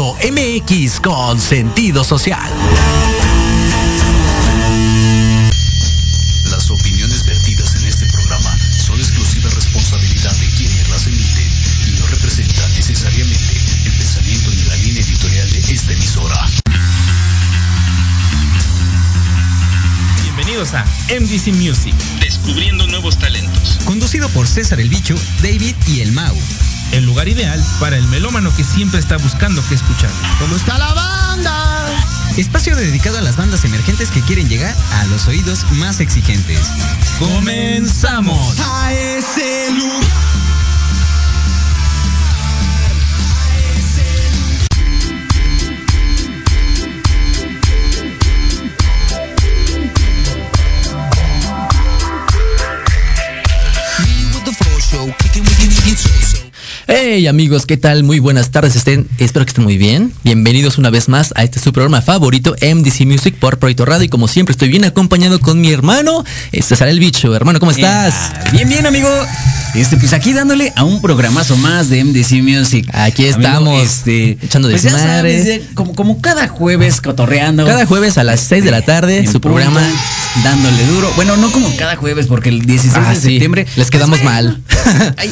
MX con sentido social. Las opiniones vertidas en este programa son exclusiva responsabilidad de quienes las emiten y no representan necesariamente el pensamiento ni la línea editorial de esta emisora. Bienvenidos a MDC Music, descubriendo nuevos talentos. Conducido por César el Bicho, David y el Mau el lugar ideal para el melómano que siempre está buscando qué escuchar. ¿Cómo está la banda? Espacio dedicado a las bandas emergentes que quieren llegar a los oídos más exigentes. ¡Comenzamos! A ese lugar. Hey amigos, ¿qué tal? Muy buenas tardes, estén, espero que estén muy bien. Bienvenidos una vez más a este su programa favorito, MDC Music por Proyecto Radio. Y como siempre estoy bien acompañado con mi hermano, César el Bicho. Hermano, ¿cómo estás? Bien, bien, amigo. Este, pues aquí dándole a un programazo más de MDC Music. Aquí estamos, este, echando pues como, como cada jueves cotorreando. Cada jueves a las 6 de la tarde, su programa. Dándole duro. Bueno, no como cada jueves, porque el 16 ah, de septiembre. Les quedamos pues, mal.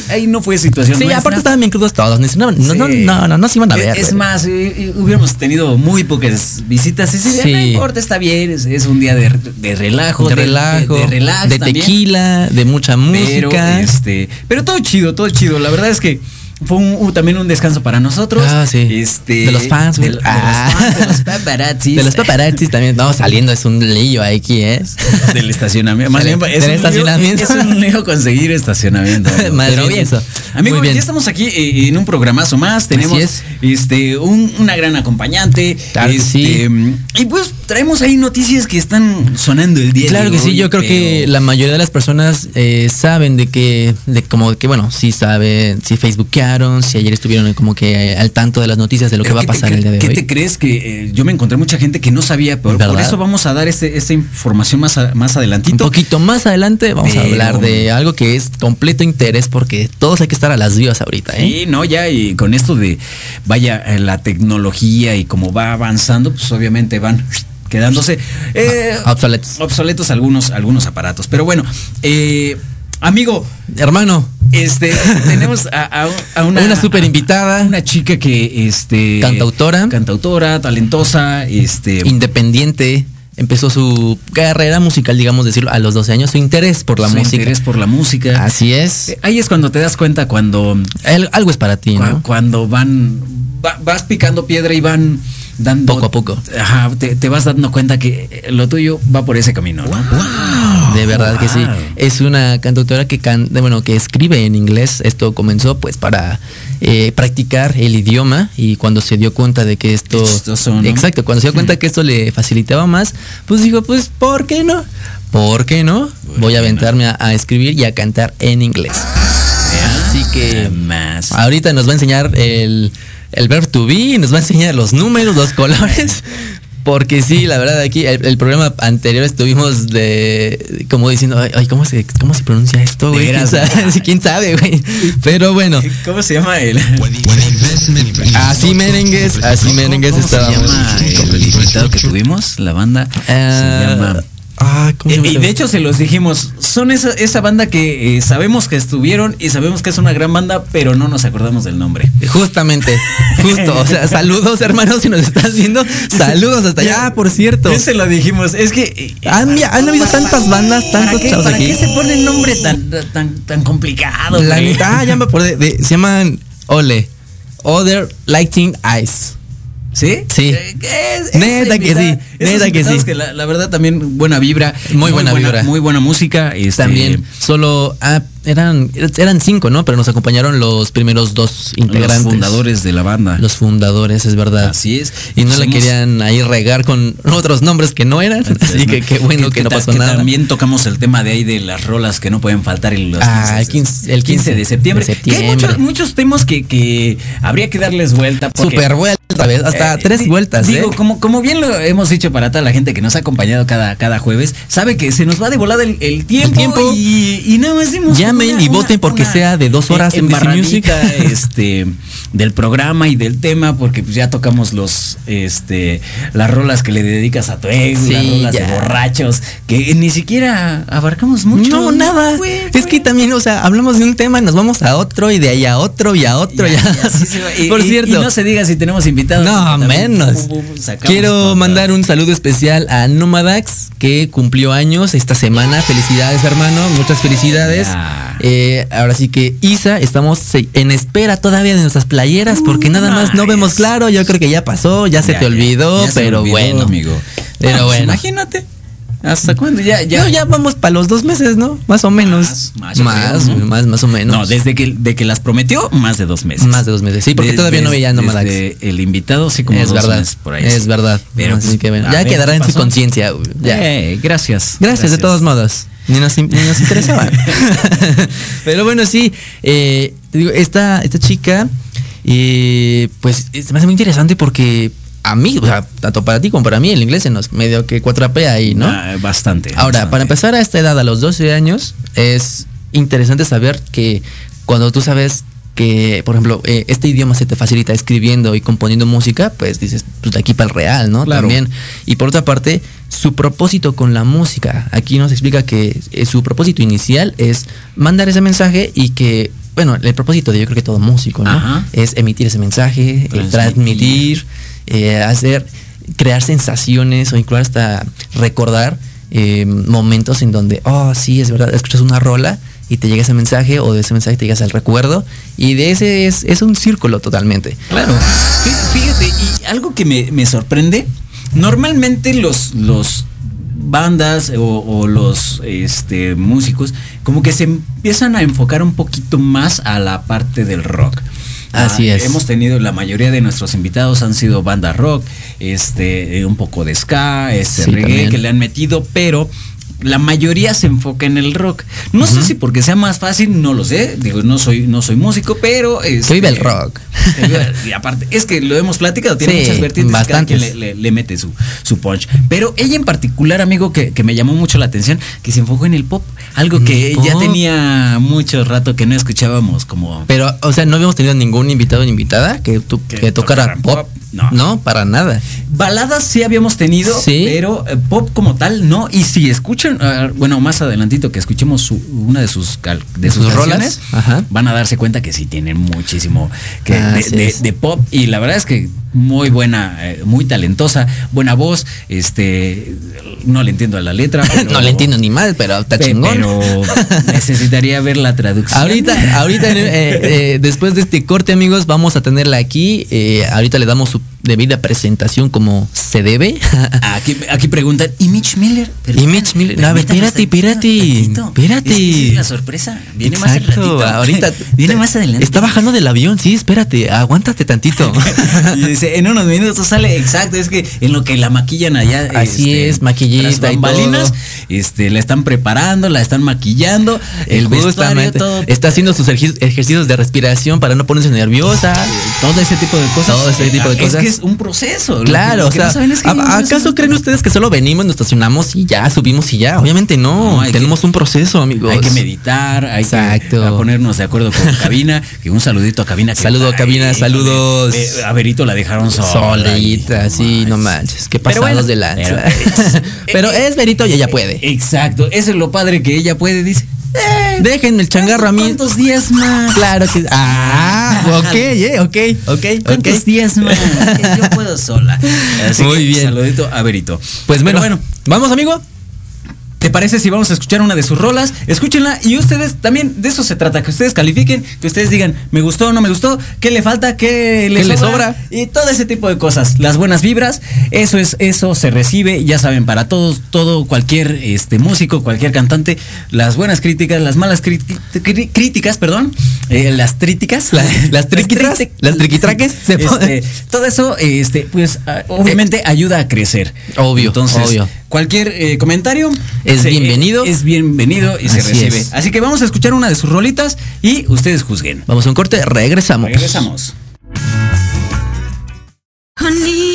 Ahí, no fue situación. Sí, aparte estaban bien crudos todos. No, no, no, no, no, no, se iban a ver. Es más, hubiéramos tenido muy pocas visitas. Sí, no importa, está bien. Es, un día de, relajo. De, relajo. De, relax de tequila, de mucha música. este, pero todo chido, todo chido. La verdad es que fue un, también un descanso para nosotros. Ah, sí. Este, de los fans, de, ah. de, los paparazzis. De los paparazzis también. No, saliendo es un lío aquí, ¿eh? Del estacionamiento. Más bien, es, un estacionamiento. Lío, es un lío conseguir estacionamiento. Más bien, eso. Amigo, ya estamos aquí eh, en un programazo más. Tenemos este un, una gran acompañante. Claro este, sí. Y pues traemos ahí noticias que están sonando el día Claro que sí, yo creo que la mayoría de las personas eh, saben de que, de como que, bueno, sí saben, sí facebookearon, si ayer estuvieron como que al tanto de las noticias de lo que va a pasar el día de hoy. ¿Qué te crees que eh, yo me encontré mucha gente que no sabía, pero por eso vamos a dar este, esta información más, más adelantito. Un poquito más adelante vamos a hablar de algo que es completo interés porque todos hay que estar a las vivas ahorita, ¿eh? Sí, no, ya y con esto de, vaya, la tecnología y cómo va avanzando, pues obviamente van quedándose eh, obsoletos. obsoletos algunos, algunos aparatos. Pero bueno, eh, amigo. Hermano. Este, tenemos a, una, una super invitada. Una chica que, este. Cantautora. Cantautora, talentosa, este. Independiente empezó su carrera musical, digamos decirlo, a los 12 años, su interés por la su música. interés por la música. Así es. Eh, ahí es cuando te das cuenta cuando... algo es para ti, ¿no? Cuando van, vas picando piedra y van dando. Poco a poco. Ajá, te, te vas dando cuenta que lo tuyo va por ese camino, ¿no? De verdad que sí. Es una cantautora que can, bueno, que escribe en inglés. Esto comenzó pues para eh, practicar el idioma y cuando se dio cuenta de que esto chistoso, ¿no? exacto, cuando se dio cuenta que esto le facilitaba más, pues dijo, pues ¿por qué no? ¿Por qué no? Voy a aventarme a, a escribir y a cantar en inglés. Así que Más. ahorita nos va a enseñar el, el verb to be, nos va a enseñar los números, los colores. Porque sí, la verdad, aquí el, el programa anterior estuvimos de como diciendo, ay, ¿cómo se, cómo se pronuncia esto, güey? ¿Quién sabe, ¿Quién sabe, güey? Pero bueno, ¿Cómo se llama el? así merengues, así merengues ¿Cómo se estábamos. llama el invitado que tuvimos? La banda Ah, se llama. Ah, ¿cómo se Eh? Y de hecho se los dijimos, son esa, esa banda que eh, sabemos que estuvieron y sabemos que es una gran banda, pero no nos acordamos del nombre. Justamente, justo, o sea, saludos hermanos si nos estás viendo, saludos hasta allá, Ah, por cierto. Ya se lo dijimos, es que... eh, Han, han habido tantas bandas, ¿Para tantos qué, chavos para aquí. qué se pone el nombre tan, tan, tan complicado? La neta, ah, ya me acordé. de- se llaman Ole. Other Lighting Eyes. ¿Sí? Sí. Eh, es- Neta que sí, neta que sí. la, la verdad también buena vibra. Muy buena vibra. Muy buena música. este, También solo ah, eran eran cinco, ¿no? Pero nos acompañaron los primeros dos integrantes. Los fundadores de la banda. Los fundadores, es verdad. Así es. Y no la Somos- querían ahí regar con otros nombres que no eran. Así que qué bueno que, no pasó que nada. También tocamos el tema de ahí de las rolas que no pueden faltar en los Ah, el 15 el 15 de septiembre. de Que hay muchos, muchos temas que, que habría que darles vuelta. porque- Super vuelta, ¿ves? Hasta Eh, tres vueltas, Digo, ¿eh? como, como bien lo hemos dicho para toda la gente que nos ha acompañado cada, cada jueves, sabe que se nos va de volada el, el tiempo, tiempo. y, y nada más dimos Llamen una- y voten una- porque una sea de dos horas en Music. este del programa y del tema porque pues ya tocamos los este las rolas que le dedicas a tu ex, Sí, las rolas ya. de borrachos que ni siquiera abarcamos mucho. No, nada. Güey, es güey. que también, o sea, hablamos de un tema, nos vamos a otro y de ahí a otro y a otro. Ya, sí. Y- Por cierto. y no se diga si tenemos invitados. No, menos. Quiero todo. mandar un saludo especial a Nomadax, que cumplió años esta semana. Felicidades, hermano. Muchas felicidades. Eh, ahora sí que, Isa, estamos en espera todavía de nuestras playeras, porque nada más no vemos claro. Yo creo que ya pasó, ya, se Ya, te ya, olvidó, ya se me pero olvidó, bueno. amigo. Pero pues bueno. Imagínate. ¿Hasta cuándo? Ya, ya. Ya, ya vamos para los dos meses, ¿no? Más o menos. Más, más, yo más, creo, ¿no? más, más o menos. No, desde que, de que las prometió, más de dos meses. Más de dos meses. Sí, porque todavía no des- veía Nomadax. desde El invitado, sí, como es dos verdad. meses por ahí. Es verdad. Pero, Así pues, que bueno, a ya ver, quedará ¿qué en su pasó? conciencia. güey, Ya. Eh, gracias, Gracias, de todos modos. Ni nos, ni nos interesaba. Pero bueno, sí. eh, te digo, esta, esta chica, eh, pues se me hace muy interesante porque a mí, o sea, tanto para ti como para mí, el inglés se nos medio que cuatrapea ahí, ¿no? Ah, bastante. Ahora, bastante. para empezar a esta edad, a los 12 años, es interesante saber que cuando tú sabes que, por ejemplo, eh, este idioma se te facilita escribiendo y componiendo música, pues dices, pues de aquí para el real, ¿no? Claro. También. Y por otra parte, su propósito con la música. Aquí nos explica que eh, su propósito inicial es mandar ese mensaje y que, bueno, el propósito de yo creo que todo músico, ¿no? Ajá. Es emitir ese mensaje, eh, Transmitir. transmitir, eh, hacer, crear sensaciones o incluso hasta recordar eh, momentos en donde, oh, sí, es verdad, escuchas una rola y te llega ese mensaje o de ese mensaje te llegas al recuerdo y de ese es, es un círculo totalmente. Claro. Fí- Fíjate, y algo que me, me sorprende, normalmente los, los bandas o, o los este, músicos como que se empiezan a enfocar un poquito más a la parte del rock. Así Ah, es. Hemos tenido, la mayoría de nuestros invitados han sido banda rock, este, eh, un poco de ska, este, Sí, reggae también. que le han metido, pero la mayoría se enfoca en el rock. No sé si porque sea más fácil, no lo sé. Digo, no soy, no soy músico, pero Que el este, rock. que viva- y aparte, es que lo hemos platicado, tiene Sí, muchas vertientes, quien le, le- le mete su, su punch. Pero ella en particular, amigo, que, que me llamó mucho la atención, que se enfocó en el pop, algo que ya tenía mucho rato que no escuchábamos como... Pero, o sea, no habíamos tenido ningún invitado o invitada que, tu- Que que tocara pop. No. No. para nada. Baladas sí habíamos tenido, Sí. pero eh, pop como tal no. Y si escuchan, ah, bueno, más adelantito que escuchemos su- una de sus cal- de sus, ¿Sus canciones? Ajá. van a darse cuenta que sí tienen muchísimo que de, pop y la verdad es que muy buena, eh, muy talentosa, buena voz. Este, no le entiendo a la letra, pero- no le entiendo ni mal, pero está pe- chingón. Pero necesitaría ver la traducción. Ahorita, ahorita eh, después de este corte, amigos, vamos a tenerla aquí. Ahorita le damos su debida presentación como se debe. Aquí, aquí preguntan, ¿y Mitch Miller? ¿Y Mitch Miller? No, a ver, espérate, espérate, espérate. Es la sorpresa. Viene más ahorita Viene más adelante. Está bajando del avión, sí, espérate, aguántate tantito. Y dice, en unos minutos sale, exacto, es que en lo que la maquillan allá. este, Así es, maquillista y todo. este, la están preparando, la están maquillando, el vestuario, todo. está haciendo sus ejerci- ejercicios de respiración para no ponerse nerviosa. Todo ese tipo de cosas. Todo ese tipo de Es cosas. que es un proceso. Claro, o sea, no saben es que hay un ¿a- proceso. ¿acaso creen ustedes que solo venimos, nos estacionamos y ya subimos y ya? Obviamente no, tenemos que- un proceso, amigos. Hay que meditar, hay Exacto. que a ponernos de acuerdo con cabina. Que un saludito a cabina. que- Saludo a Cabina, saludos. eh, a Verito la dejaron sola. Solita, sí, no manches, qué pasados bueno, de lanza. pero es- Pero es Verito y ella puede. Exacto, eso es lo padre que ella puede, dice. Eh, Déjenme el changarro a mí. ¿Cuántos días más? Claro que. Ah, ok, eh, ok, ok, ¿Cuántos ok. días más? Yo puedo sola. Así Muy que, bien. Saludito a Verito. Pues Pero bueno, vamos, amigo. ¿Te parece si vamos a escuchar una de sus rolas? Escúchenla y ustedes también de eso se trata, que ustedes califiquen, que ustedes digan, me gustó o no me gustó, qué le falta, qué le, ¿Qué le sobra, sobra? y todo ese tipo de cosas. Las buenas vibras, eso es eso se recibe, ya saben, para todos, todo cualquier este músico, cualquier cantante, las buenas críticas, las malas críticas, perdón, eh, las tríticas, La- las triquitras, triqui- las triquitraques, este, todo eso, este, pues, obviamente ayuda a crecer. Obvio, Entonces, obvio. Cualquier eh, comentario Es bienvenido. Es bienvenido y se recibe. es. Así que vamos a escuchar una de sus rolitas y ustedes juzguen. Vamos a un corte, regresamos. Regresamos. Honey,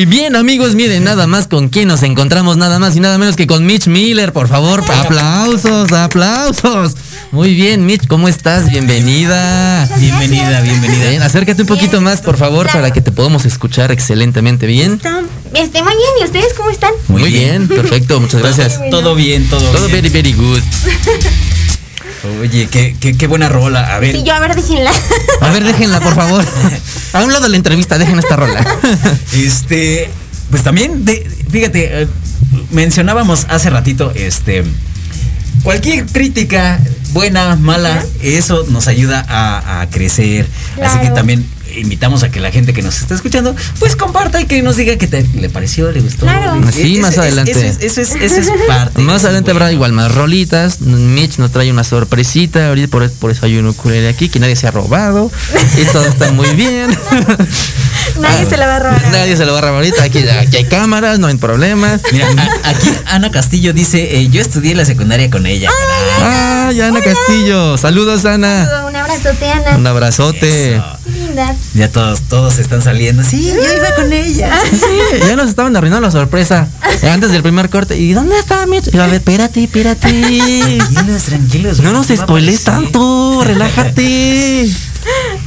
Y bien, amigos, miren nada más con quién nos encontramos, nada más y nada menos que con Mitch Miller, por favor. Aplausos, aplausos. Muy bien, Mitch, ¿cómo estás? Bienvenida. Bienvenida, bienvenida. Bien, acércate un poquito más, por favor, para que te podamos escuchar excelentemente bien. Este, muy bien, ¿y ustedes cómo están? Muy bien, perfecto, muchas gracias. Todo bien, todo, Todo bien. very, very good. Oye, qué, qué, qué buena rola. A ver. Sí, yo, a ver, déjenla. A ver, déjenla, por favor. A un lado de la entrevista, dejen esta rola. Este, pues también, de- fíjate, eh, mencionábamos hace ratito, este, cualquier crítica, buena, mala, eso nos ayuda a, a crecer. Así que también invitamos a que la gente que nos está escuchando, pues comparta y que nos diga qué te, le pareció, le gustó. Claro. Sí, más adelante. Eso es, eso es, eso es parte. Más adelante habrá igual más rolitas. Mitch nos trae una sorpresita. Ahorita por, por eso hay un ukulele aquí que nadie se ha robado. Y todo está muy bien. Nadie se la va a robar. Nadie se lo va a robar ahorita. Aquí, aquí hay cámaras, no hay problema. Mira, a- aquí Ana Castillo dice, eh, yo estudié la secundaria con ella. ¡Ah, ya Ana Castillo! Saludos, Ana. Un abrazote, Ana. Un abrazote. Eso. Ya todos, todos están saliendo. Sí, yo iba con ella. Sí, ya nos estaban arruinando la sorpresa. Antes del primer corte. ¿Y dónde está Mitch? Y yo, a ver, espérate, espérate. Tranquilos, tranquilos. No nos aparecer. tanto, relájate.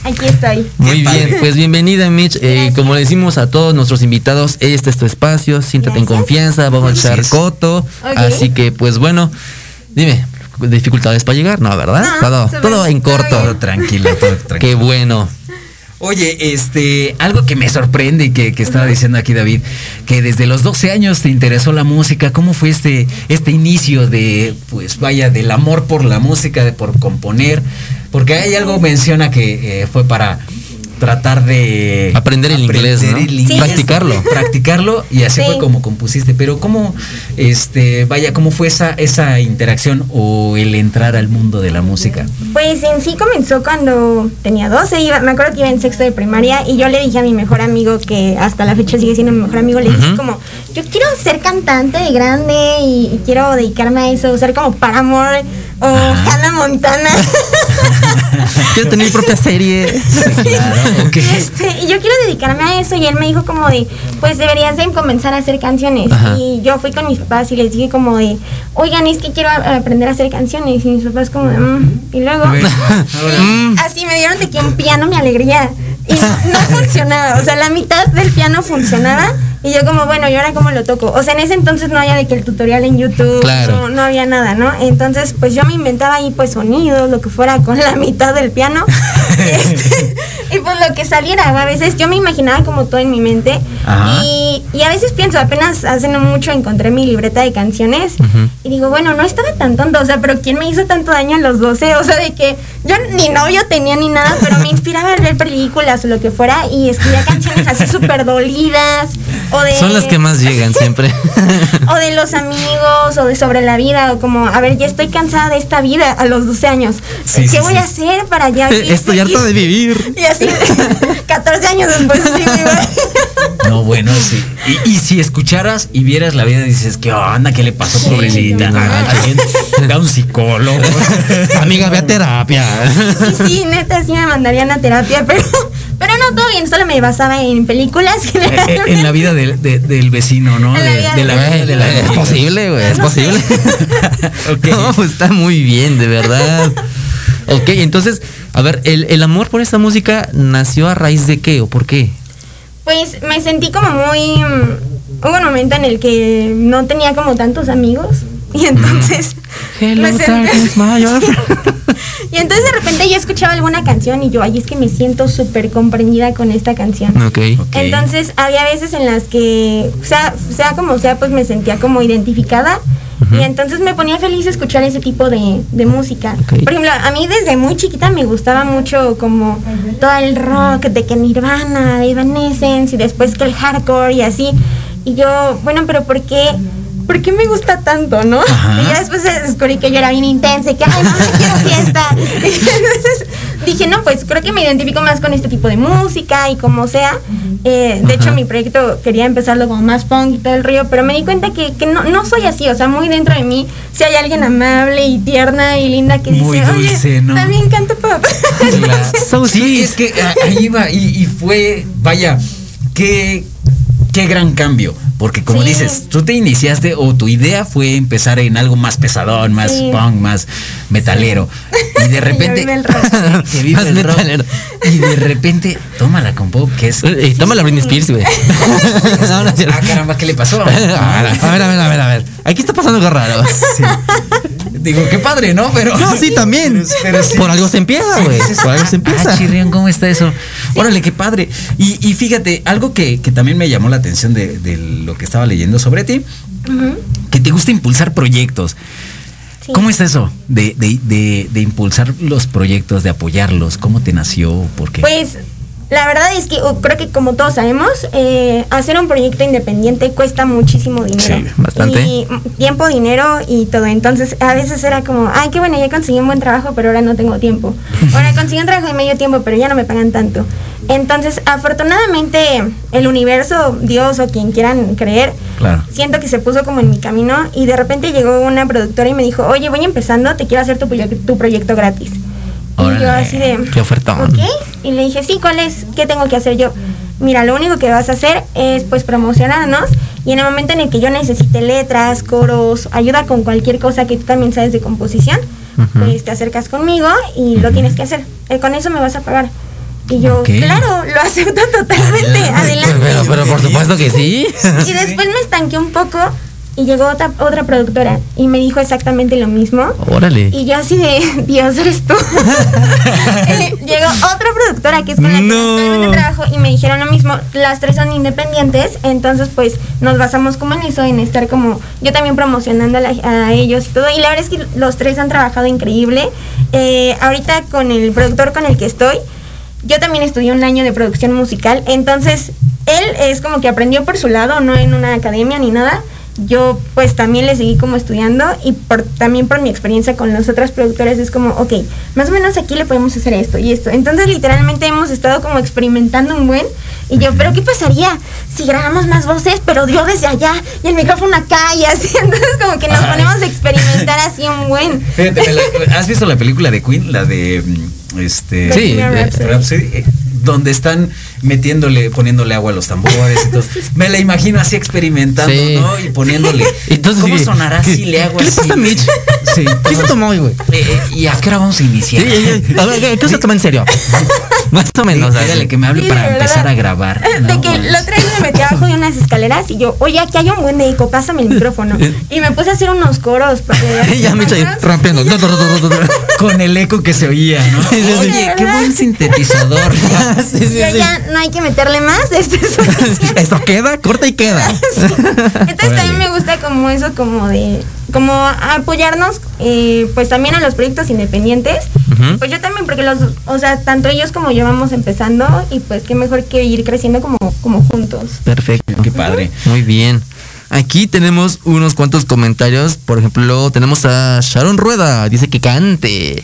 Aquí estoy. Muy bien, pues bienvenida Mitch. Eh, como le decimos a todos nuestros invitados, este es tu espacio, siéntate en confianza, vamos a echar coto. Así que pues bueno, dime, dificultades para llegar, ¿no? ¿Verdad? No, todo, todo en corto. Todo tranquilo, todo tranquilo. Qué bueno. Oye, este, algo que me sorprende y que, que estaba diciendo aquí David, que desde los 12 años te interesó la música, ¿cómo fue este, este inicio de, pues vaya, del amor por la música, de por componer? Porque hay algo menciona que eh, fue para tratar de Aprender el inglés, ¿no? Sí. Practicarlo. practicarlo y así Sí. fue como compusiste. Pero cómo, este, vaya, cómo fue esa esa interacción o el entrar al mundo de la música. Pues en sí comenzó cuando tenía 12, iba- me acuerdo que iba en sexto de primaria y yo le dije a mi mejor amigo, que hasta la fecha sigue siendo mi mejor amigo, le dije como, yo quiero ser cantante de grande y, y quiero dedicarme a eso, ser como Paramore o Hannah Montana. Quiero tener mi propia serie. Claro, ok. Este, y yo quiero dedicarme a eso y él me dijo como de, pues deberías de comenzar a hacer canciones. Ajá. Y yo fui con mis papás y les dije como de, oigan, es que quiero aprender a hacer canciones. Y mis papás como de, "Mm". y luego... Mm. Así me dieron de que un piano me alegría. Y no funcionaba. O sea, la mitad del piano funcionaba. Y yo como, bueno, ¿y ahora cómo lo toco? O sea, en ese entonces no había de que el tutorial en YouTube. Claro. No, no había nada, ¿no? Entonces, pues yo me inventaba ahí pues sonidos, lo que fuera con la mitad del piano. Este, y pues lo que saliera. A veces yo me imaginaba como todo en mi mente. Y, y a veces pienso, apenas hace no mucho encontré mi libreta de canciones. Y digo, bueno, no estaba tan tonto, o sea, pero ¿quién me hizo tanto daño a los 12? O sea, de que yo ni novio tenía ni nada, pero me inspiraba a ver películas o lo que fuera y escribía canciones así súper dolidas. O de, Son las que más llegan siempre. O de los amigos, o de sobre la vida, o como, a ver, ya estoy cansada de esta vida a los 12 años. Sí, ¿Qué sí, voy sí. a hacer para ya vivir Estoy feliz? de vivir. Y así, 14 años después. No, bueno, sí. Y, y si escucharas y vieras la vida, dices, ¿qué onda? ¿Qué le pasó, pobrecita? no Ah, Da un psicólogo. Amiga, ve a terapia. Sí, sí, neta, sí me mandarían a terapia, pero no, todo bien, solo me basaba en películas. Eh, en la vida del, de- del vecino, ¿no? En la De, vida de la del vida de la es posible, güey, es posible. Ok. No, pues está muy bien, de verdad. Ok, entonces, a ver, el, el amor por esta música nació a raíz de qué o por qué? Pues me sentí como muy... mm, Hubo un momento en el que no tenía como tantos amigos y entonces... Hello, me sentí- darkness, friend. y entonces de repente yo escuchaba alguna canción y yo, ay, es que me siento súper comprendida con esta canción. Ok. Ok. Entonces había veces en las que, sea, sea como sea, pues me sentía como identificada. Y entonces me ponía feliz escuchar ese tipo de, de música. Ok. Por ejemplo, a mí desde muy chiquita me gustaba mucho como todo el rock de que Nirvana, de Evanescence y después que el hardcore y así. Y yo, bueno, pero ¿por qué? ¿Por qué me gusta tanto, no? Ajá. Y ya después descubrí que yo era bien intensa y que, ay, no, quiero fiesta. Y entonces dije, no, pues creo que me identifico más con este tipo de música y como sea. Eh, de hecho, mi proyecto quería empezarlo como más punk y todo el río, pero me di cuenta que, que no, no soy así. O sea, muy dentro de mí, si hay alguien amable y tierna y linda que Muy dice, dulce, oye, ¿no? también canto pop. So sí, es que a- ahí va, y, y fue, vaya, qué, qué gran cambio. Porque como Sí. dices, tú te iniciaste o tu idea fue empezar en algo más pesadón, más Sí. punk, más metalero. Y de repente. vive el rock. que vive Más el rock. metalero. Y de repente, tómala con pop, que es. Eh, toma la Britney Spears, güey. no, no. Ah, caramba, ¿qué le pasó? A ver, a ver, a ver, a ver. Aquí está pasando algo raro. Digo, qué padre, ¿no? Pero. No, sí, también. Pero- pero sí. Por algo se empieza, güey. Por algo se empieza. Ah, chirrión, ¿cómo está eso? Órale, qué padre. Y, y fíjate, algo que, que también me llamó la atención de, de lo que estaba leyendo sobre ti, que te gusta impulsar proyectos. Sí. ¿Cómo es eso de, de, de, de impulsar los proyectos, de apoyarlos? ¿Cómo te nació? ¿Por qué? Pues la verdad es que uh, creo que como todos sabemos, eh, hacer un proyecto independiente cuesta muchísimo dinero. Sí, bastante. Y mm, tiempo, dinero y todo. Entonces a veces era como, ay, qué bueno, ya conseguí un buen trabajo, pero ahora no tengo tiempo. Ahora conseguí un trabajo de medio tiempo, pero ya no me pagan tanto. Entonces, afortunadamente, el universo, Dios o quien quieran creer, Claro. siento que se puso como en mi camino y de repente llegó una productora y me dijo, oye, voy empezando, te quiero hacer tu, proye- tu proyecto gratis. Y yo Órale. así de... Qué ofertón. Ok. Y le dije, sí, ¿cuál es? ¿Qué tengo que hacer yo? Mira, lo único que vas a hacer es pues promocionarnos y en el momento en el que yo necesite letras, coros, ayuda con cualquier cosa que tú también sabes de composición, pues te acercas conmigo y lo tienes que hacer. Eh, con eso me vas a pagar. Y yo, Ok. claro, lo acepto totalmente. Adelante. Pero, pero por supuesto que sí. Y después me estanqué un poco y llegó otra, otra productora y me dijo exactamente lo mismo. Órale. Y yo así de, Dios, eres tú. Llegó otra productora que es con la que No. actualmente trabajo y me dijeron lo mismo. Las tres son independientes, entonces pues nos basamos como en eso, en estar como yo también promocionando a, la- a ellos y todo. Y la verdad es que los tres han trabajado increíble. Eh, ahorita con el productor con el que estoy, yo también estudié un año de producción musical, entonces él es como que aprendió por su lado, no en una academia ni nada. Yo pues también le seguí como estudiando y por, también por mi experiencia con los otros productores es como, ok, más o menos aquí le podemos hacer esto y esto. Entonces literalmente hemos estado como experimentando un buen y yo, pero ¿qué pasaría si grabamos más voces, pero yo desde allá y el micrófono acá y así? Entonces como que nos Ay. ponemos a experimentar así un buen. Fíjate, la- ¿has visto la película de Queen? La de. mm, Este. Sí, Rhapsody. Rhapsody, eh, donde están metiéndole, poniéndole agua a los tambores y todo. Me la imagino así experimentando, Sí. ¿no? Y poniéndole. Entonces, ¿Cómo sí, sonará ¿qué- si le hago ¿Qué le así? pasa a Mitch? Sí, ¿Qué se tomó hoy, güey? Eh, eh, ¿Y a qué hora vamos a iniciar? A ver, ¿qué se toma en serio? Más o menos. Dígale que me hable Sí, para empezar a grabar. De que otra vez me metí abajo de unas escaleras y yo, oye, aquí hay un buen de eco, pásame el micrófono. Y me puse a hacer unos coros. Porque ya me estoy rampeando. Con el eco que se oía, ¿no? Sí, sí, sí. Oye, qué buen sintetizador. sí, sí, yo sí. No hay que meterle más. Esto es suficiente. Esto queda, corta y queda. Entonces también me gusta como eso, como de, como apoyarnos, eh, pues también a los proyectos independientes. Pues yo también, porque los, o sea, tanto ellos como yo vamos empezando y pues qué mejor que ir creciendo como, como juntos. Perfecto. Qué padre. Muy bien. Aquí tenemos unos cuantos comentarios. Por ejemplo, tenemos a Sharon Rueda. Dice que cante.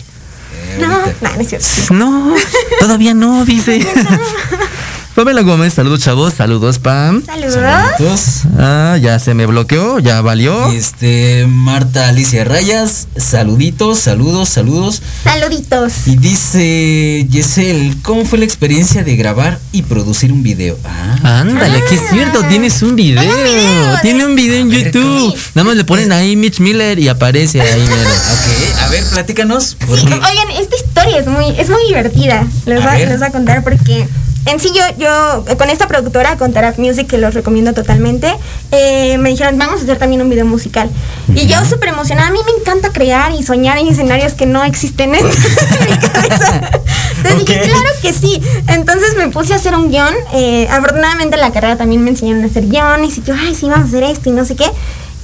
No, no, no es cierto. No, todavía no, dice. Pamela Gómez, saludos chavos, saludos Pam. Saludos. Ah, ya se me bloqueó, ya valió. Este, Marta Alicia Rayas, saluditos, saludos, saludos. Saluditos. Y dice Yesel, ¿cómo fue la experiencia de grabar y producir un video? Ah, Ándale, que es cierto, tienes un video. Tengo un video, Tiene un video en ver, YouTube. Nada más le ponen ahí Mitch Miller y aparece ahí, mero. ok, a ver, platícanos. Sí, oigan, esta historia es muy, es muy divertida. Les A voy, a, ver. les voy a contar porque en sí yo, yo eh, con esta productora, con Taraf Music, que los recomiendo totalmente, eh, me dijeron, vamos a hacer también un video musical. Y yo súper emocionada, a mí me encanta crear y soñar en escenarios que no existen en, mi cabeza. Entonces dije, claro que sí. Entonces me puse a hacer un guion. eh, afortunadamente en la carrera también me enseñaron a hacer guiones y yo, ay, sí, vamos a hacer esto y no sé qué.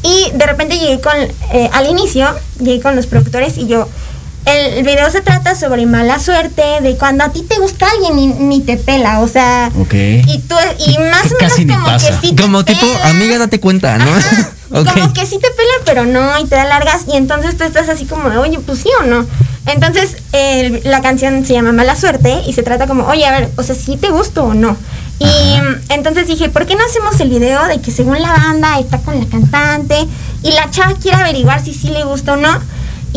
Y de repente llegué con, eh, al inicio, llegué con los productores y yo, el video se trata sobre mala suerte, de cuando a ti te gusta alguien y ni te pela, o sea, Ok. y tú, y más o menos como pasa. que sí te Como tipo, amiga, date cuenta, ¿no? Ajá, Ok. Como que sí te pela, pero no, y te da largas, y entonces tú estás así como de, oye, pues sí o no. Entonces, el- la canción se llama Mala Suerte y se trata como, oye, a ver, o sea, si te gusto o no. Y entonces dije, ¿por qué no hacemos el video de que según la banda está con la cantante y la chava quiere averiguar si sí le gusta o no?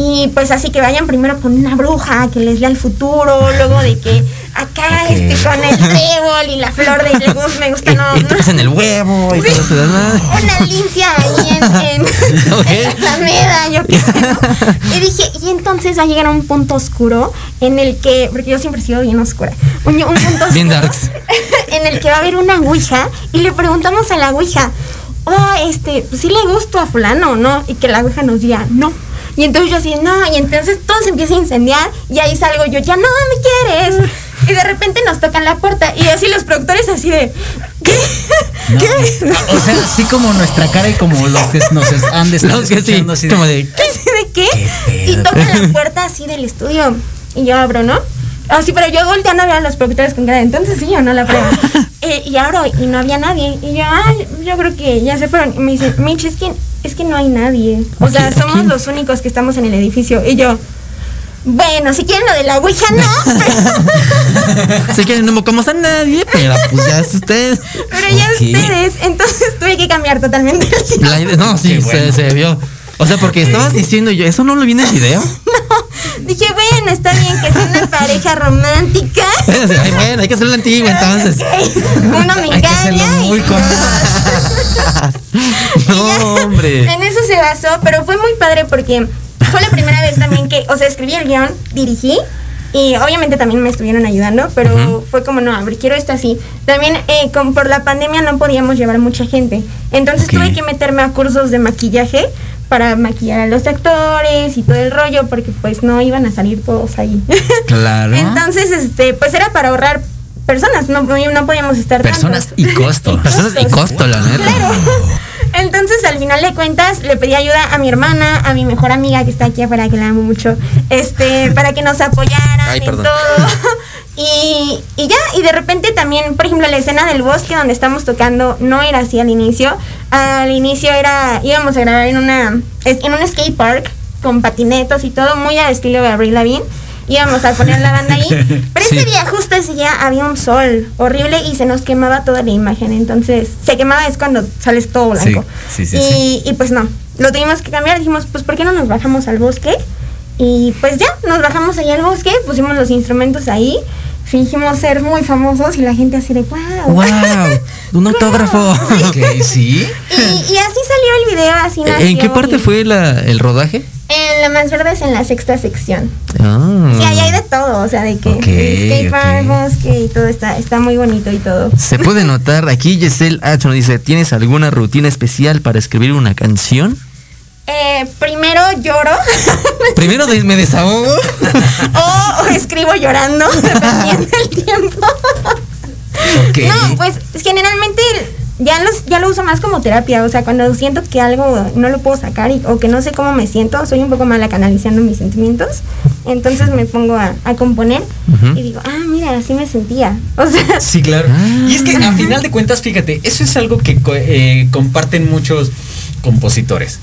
Y pues así que vayan primero con una bruja que les lea el futuro, luego de que acá Ok. este con el trébol y la flor de le gusta, me gusta, no. Y no. pasan el huevo y todo eso, ¿verdad? Una lincia ahí en, en, Ok. en la Alameda, yo qué sé. ¿no? Y dije, y entonces va a llegar a un punto oscuro en el que, porque yo siempre he sido bien oscura, un, un punto oscuro Bien darks. en el que va a haber una ouija y le preguntamos a la ouija, oh, este, pues sí le gusto a fulano no, y que la ouija nos diga, no. Y entonces yo así, no, y entonces todo se empieza a incendiar y ahí salgo yo, ya no me quieres. Y de repente nos tocan la puerta y así los productores así de, ¿qué? ¿Qué? O sea, así como nuestra cara y como los que nos han de estar Los que sí, escuchando así de- como de, Así de qué? Qué y tocan la puerta así del estudio. Y yo abro, ¿no? Así, pero yo volteando a ver a los productores con cara, entonces sí o no la prueba. Eh, y abro y no había nadie. Y yo, ah, yo creo que ya se fueron. Y me dice, Mitch, es que, es que no hay nadie. O sea, somos los únicos que estamos en el edificio. Y yo, bueno, si quieren lo de la Ouija, no. Pero, sé que no me como a nadie, pero pues ya es usted. pero ya Ok. ustedes. Entonces tuve que cambiar totalmente el La idea- no, sí, bueno. se, se vio. O sea, porque estabas diciendo yo, ¿eso no lo viene en el video? Dije, bueno, está bien que sea una pareja romántica. Ay, bueno, hay que hacerlo antiguo entonces. Uno me engaña. muy y- No, hombre. En eso se basó, pero fue muy padre porque fue la primera vez también que, o sea, escribí el guion, dirigí. Y obviamente también me estuvieron ayudando, pero fue como, no, a ver, quiero esto así. También eh, con, por la pandemia no podíamos llevar mucha gente. Entonces tuve que meterme a cursos de maquillaje para maquillar a los actores y todo el rollo, porque pues no iban a salir todos ahí. Claro. Entonces, este, pues era para ahorrar personas, no, no podíamos estar Personas tantos. y costo. Personas y costo, la neta. Entonces, al final de cuentas, le pedí ayuda a mi hermana, a mi mejor amiga que está aquí afuera, que la amo mucho, este, para que nos apoyaran Ay, en todo. Y, y ya, y de repente también, por ejemplo, la escena del bosque donde estamos tocando no era así al inicio. Al inicio era, íbamos a grabar en una, en un skate park con patinetos y todo, muy al estilo de Avril Lavigne. Íbamos a poner la banda ahí. Pero ese Sí. día, justo ese día, había un sol horrible y se nos quemaba toda la imagen. Entonces, se quemaba es cuando sales todo blanco. Sí, sí, y, sí. y pues no, lo tuvimos que cambiar. Dijimos, pues, ¿por qué no nos bajamos al bosque? Y pues ya, nos bajamos ahí al bosque, pusimos los instrumentos ahí, fingimos ser muy famosos y la gente así de, wow. ¡Wow! Un autógrafo. Sí. Y, y así salió el video, así nació. ¿En qué parte y- fue la, el rodaje? En la más verde es en la sexta sección. Ah. Sí, ahí hay de todo, o sea, de que Ok, skate park, ok. bosque y todo está, está muy bonito y todo. Se puede notar, aquí Giselle H nos dice, ¿tienes alguna rutina especial para escribir una canción? Eh, primero lloro Primero de- me desahogo. o, o escribo llorando, dependiendo del tiempo. No, pues generalmente ya los ya lo uso más como terapia, o sea, cuando siento que algo no lo puedo sacar y- o que no sé cómo me siento, soy un poco mala canalizando mis sentimientos, entonces me pongo a, a componer y digo, ah, mira, así me sentía. O sea, Sí, claro. Y es que a final de cuentas, fíjate, eso es algo que eh, comparten muchos compositores.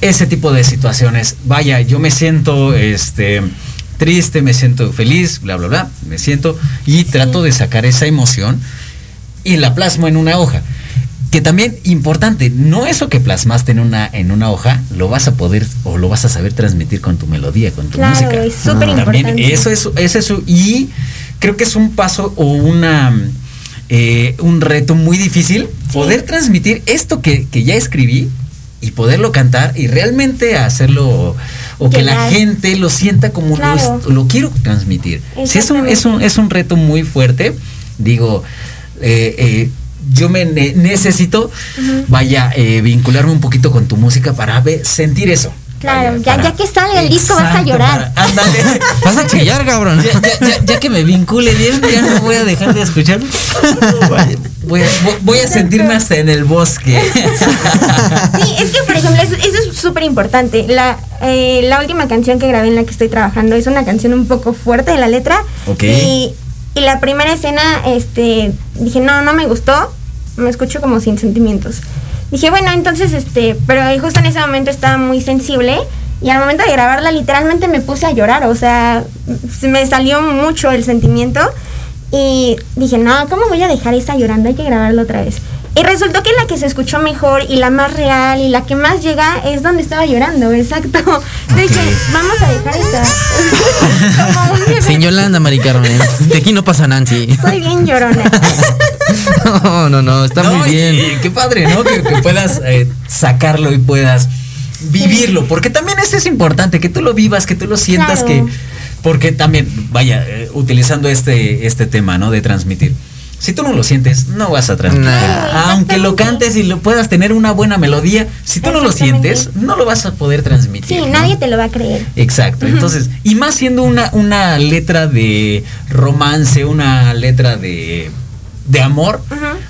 Ese tipo de situaciones. Vaya, yo me siento este triste, me siento feliz, bla bla bla, me siento y trato de sacar esa emoción y la plasmo en una hoja. Que también importante, no eso que plasmaste en una en una hoja lo vas a poder o lo vas a saber transmitir con tu melodía, con tu Claro, música. es súper Ah, También importante. eso es es eso y creo que es un paso o una eh, un reto muy difícil poder transmitir esto que, que ya escribí y poderlo cantar y realmente hacerlo o que la gente lo sienta como lo Claro. est- lo, quiero transmitir. Sí, es un, es, un, es un reto muy fuerte. Digo, eh, eh, yo me ne- necesito, vaya, eh, vincularme un poquito con tu música para sentir eso. Claro, ya- ya que salga el disco vas a llorar. para- ándale. Vas a chillar, cabrón. Ya, ya- ya- ya que me vincule bien, ya no voy a dejar de escuchar. Voy a, voy a sentirme hasta en el bosque. Sí, es que por ejemplo, eso, eso es súper importante. La, eh, la última canción que grabé en la que estoy trabajando es una canción un poco fuerte de la letra. Ok. Y, y la primera escena, este, dije, no, no me gustó. Me escucho como sin sentimientos. Dije, bueno, entonces, este, pero justo en ese momento estaba muy sensible. Y al momento de grabarla, literalmente me puse a llorar. O sea, se me salió mucho el sentimiento. Y dije, no, ¿cómo voy a dejar esa llorando? Hay que grabarla otra vez. Y resultó que la que se escuchó mejor y la más real y la que más llega es donde estaba llorando, exacto. Entonces dije, vamos a dejar bebé. Sin Yolanda, Mari Carmen. De aquí no pasa Nancy. Soy bien llorona. No, no, no, está No, muy bien. y qué padre, ¿no? Que, que puedas eh, sacarlo y puedas vivirlo. Porque también eso es importante, que tú lo vivas, que tú lo sientas Claro. que. Porque también, vaya, eh, utilizando este, este tema, ¿no? De transmitir. Si tú no lo sientes, no vas a transmitir. Nah. Aunque lo cantes y lo puedas tener una buena melodía, si tú no lo sientes, no lo vas a poder transmitir. Sí, ¿no? nadie te lo va a creer. Exacto. Entonces, y más siendo una, una letra de romance, una letra de, de amor,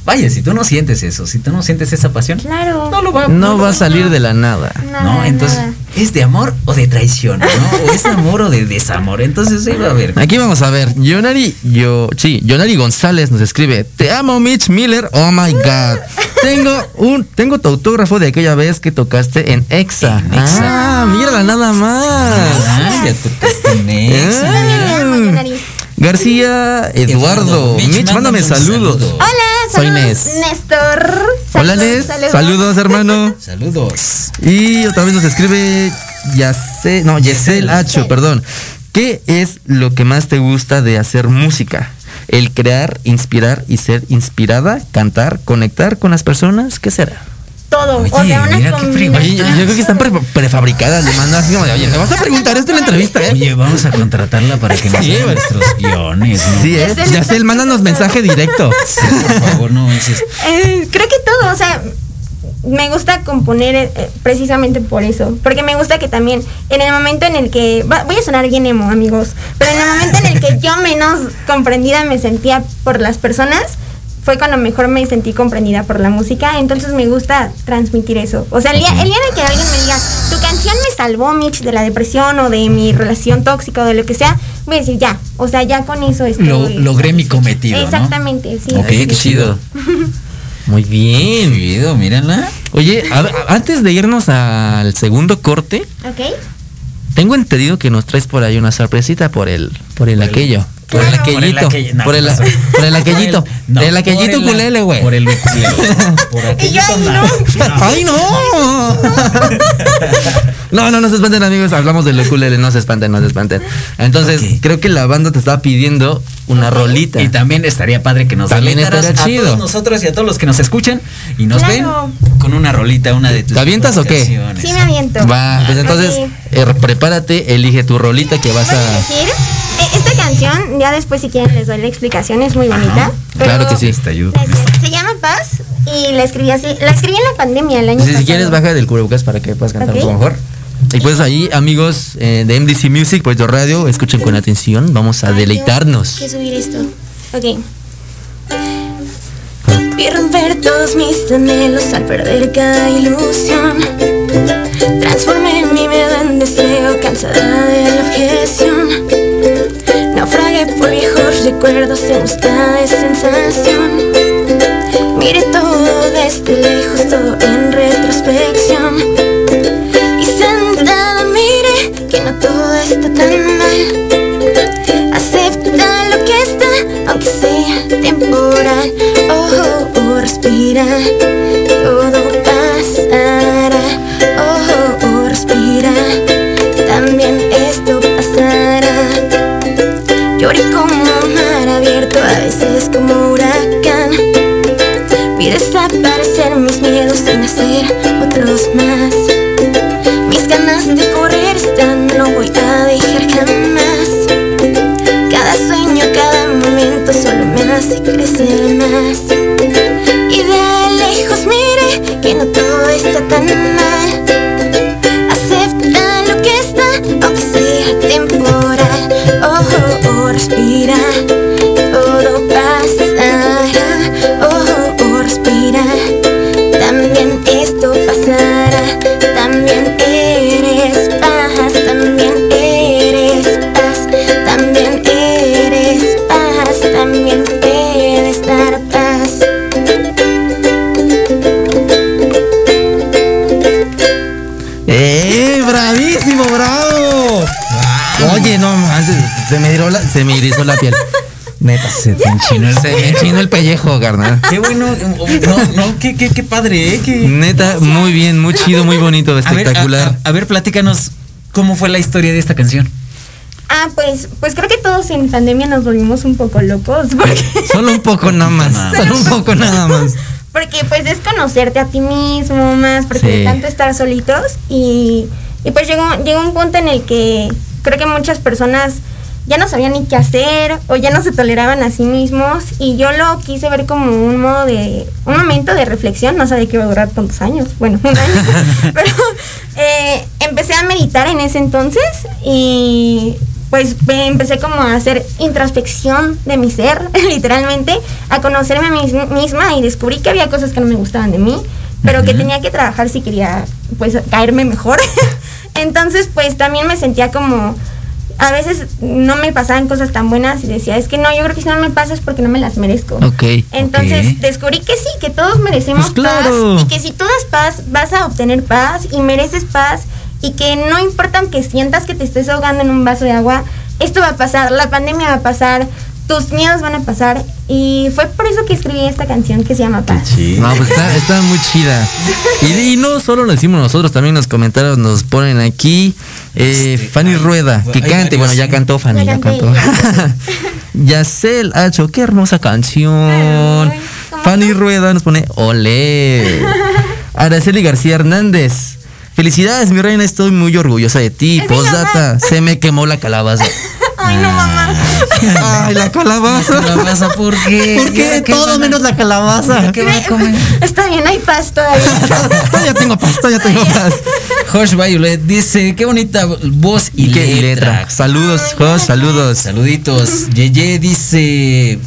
vaya, si tú no sientes eso, si tú no sientes esa pasión, Claro. no lo va, No lo va a salir de la nada. Nada, ¿no? Entonces, nada. ¿es de amor o de traición? ¿no? ¿O es amor o de desamor? Entonces, ahí va a ver. Aquí vamos a ver. Yonari, yo, sí, Yonari González nos escribe: Te amo, Mitch Miller. Oh my God. Tengo un, tengo tu autógrafo de aquella vez que tocaste en Exa. En Exa. Ah, mírala nada más. Ah, ya tocaste en Exa, Ah. García Eduardo. Mitch, Mitch, mándame saludos. saludo. Hola, Soy saludos, Nes. Néstor. Hola, Nes. Saludos, hermano. Saludos. Y otra vez nos escribe Yacel, no, Yesel H, perdón. ¿Qué es lo que más te gusta de hacer música? El crear, inspirar y ser inspirada, cantar, conectar con las personas, ¿qué será? Todo. Oye, o sea, una mira qué combinación. Oye, yo, yo creo que están pre- prefabricadas, le mandan así como de, oye, ¿me vas a preguntar esto en la entrevista, eh? Oye, vamos a contratarla para que nos Sí, haga nuestros guiones, ¿no? Sí, eh. Yesel, Yacel, mándanos mensaje directo. Sí, por favor, no manches. Eh, creo que todo, o sea, me gusta componer eh, precisamente por eso, porque me gusta que también en el momento en el que va- voy a sonar bien emo, amigos, pero en el momento en el que yo menos comprendida me sentía por las personas fue cuando mejor me sentí comprendida por la música, entonces me gusta transmitir eso. O sea, el día, el día de que alguien me diga, tu canción me salvó, Mitch, de la depresión o de mi relación tóxica o de lo que sea, voy a decir, ya, o sea, ya con eso estoy... Lo- logré mi cometido, ¿no? Exactamente, sí. Ok, qué chido. Muy bien. Chido, mírala. Oye, a antes de irnos al segundo corte, Ok. tengo entendido que nos traes por ahí una sorpresita por el, por el Por el- aquello. Por el aquellito. Por el Por el, no, por el aquellito. Aquellito ukulele, güey. Por el ukulele. Por aquellito ay, no. ¡Ay, no! No, no, no se espanten, amigos. Hablamos del ukulele, no se espanten, no se espanten. Entonces, creo que la banda te estaba pidiendo una rolita. Y también estaría padre que nos También estaría a chido. todos nosotros y a todos los que nos escuchan y nos Claro. ven con una rolita, una de tus ¿Te avientas o qué? Sí me aviento. Va, pues entonces, eh, prepárate, elige tu rolita que vas a a. elegir. eh, Esta canción, ya después si quieren les doy la explicación, es muy bonita. Claro que sí. Te ayudo. Se, llama Paz y la escribí así. La escribí en la pandemia el año Si, pasado. si quieres, baja del cubrebocas para que puedas cantar Ok. un poco mejor. Y pues ahí, amigos eh, de MDC Music, Puerto Radio, escuchen con atención. Vamos a deleitarnos. tengo que subir esto. Ok. Vi romper todos mis anhelos al perder cada ilusión. Transformé mi miedo en deseo, cansada de la objeción. Naufragué por viejos recuerdos en busca de sensación. Miré todo desde respira, todo pasará. Oh, oh, oh, respira, también esto pasará. Lloré como mar abierto, a veces como huracán. Vi desaparecer mis miedos sin hacer otros más. Mis ganas de correr están, no voy a dejar jamás. Cada sueño, cada momento solo me hace crecer se me, la- se me irizó la piel. Neta. Se te enchinó el enchinó el pellejo, carnal. Qué bueno. No, no, qué, qué, qué padre, ¿eh? Qué- Neta, muy bien, muy chido, muy bonito, A ver, a- espectacular. A, a ver, platícanos cómo fue la historia de esta canción. Ah, pues, pues creo que todos en pandemia nos volvimos un poco locos porque, Solo un poco nada más. Solo un poco nada más. porque pues es conocerte a ti mismo más, porque Sí. de tanto estar solitos y, y pues llegó, llegó un punto en el que creo que muchas personas ya no sabían ni qué hacer o ya no se toleraban a sí mismos y yo lo quise ver como un modo de, un momento de reflexión, no sabía que iba a durar tantos años, bueno, un año, pero eh, empecé a meditar en ese entonces y pues empecé como a hacer introspección de mi ser, literalmente, a conocerme a mí misma y descubrí que había cosas que no me gustaban de mí, pero que tenía que trabajar si quería pues caerme mejor. Entonces pues también me sentía como a veces no me pasaban cosas tan buenas y decía, es que no, yo creo que si no me pasa es porque no me las merezco. Ok. Entonces descubrí que sí, que todos merecemos Pues claro. paz y que si tú das paz vas a obtener paz y mereces paz y que no importa aunque sientas que te estés ahogando en un vaso de agua, esto va a pasar, la pandemia va a pasar, tus miedos van a pasar y fue por eso que escribí esta canción que se llama Paz. No, pues está, está muy chida. Y, y no solo lo decimos nosotros, también los comentarios nos ponen aquí. Eh, Este, Fanny Rueda, que cante. Bueno, ya cantó Fanny, Ya cantó. ya Yacel Hacho, qué hermosa canción. Ay, ¿cómo Fanny? Rueda nos pone ole. Araceli García Hernández. Felicidades, mi reina, estoy muy orgullosa de ti. Postdata, se me quemó la calabaza. Ay, no, mamá. Ay, la calabaza. Calabaza, ¿por qué? ¿Por qué? ¿Ya qué Todo van a- menos la calabaza. ¿Qué va a comer? Está bien, hay paz todavía. ya tengo paz, ya tengo paz. Josh Violet dice, qué bonita voz y, Y qué letra. letra. Saludos, Jos, saludos. Saluditos. Yeye dice...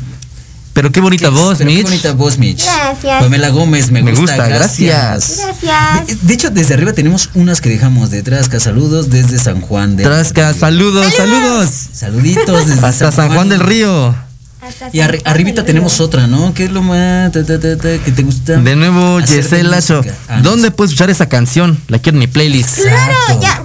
Pero qué bonita qué- voz, pero Qué Mitch. bonita voz, Mitch. Gracias. Pamela Gómez, me, Me gusta, gusta, gracias. gracias. Gracias. De, de hecho, desde arriba tenemos unas que dejamos de Trasca. Saludos desde San Juan del Trasca, Río. saludos, saludos. Saluditos desde Hasta San Juan del Río. Hasta Y arri- arribita tenemos otra, ¿no? ¿Qué es lo más ta, ta, ta, ta, que te gusta? De nuevo, de Yesel música? Ah, no ¿Dónde puedes escuchar esa canción? La quiero en mi playlist. Claro, Exacto. ya